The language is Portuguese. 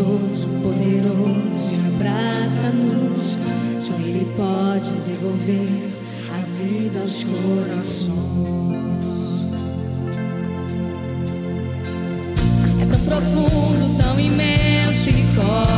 glorioso, poderoso, abraça-nos. Só Ele pode devolver a vida aos corações. É tão profundo, tão imenso e corre.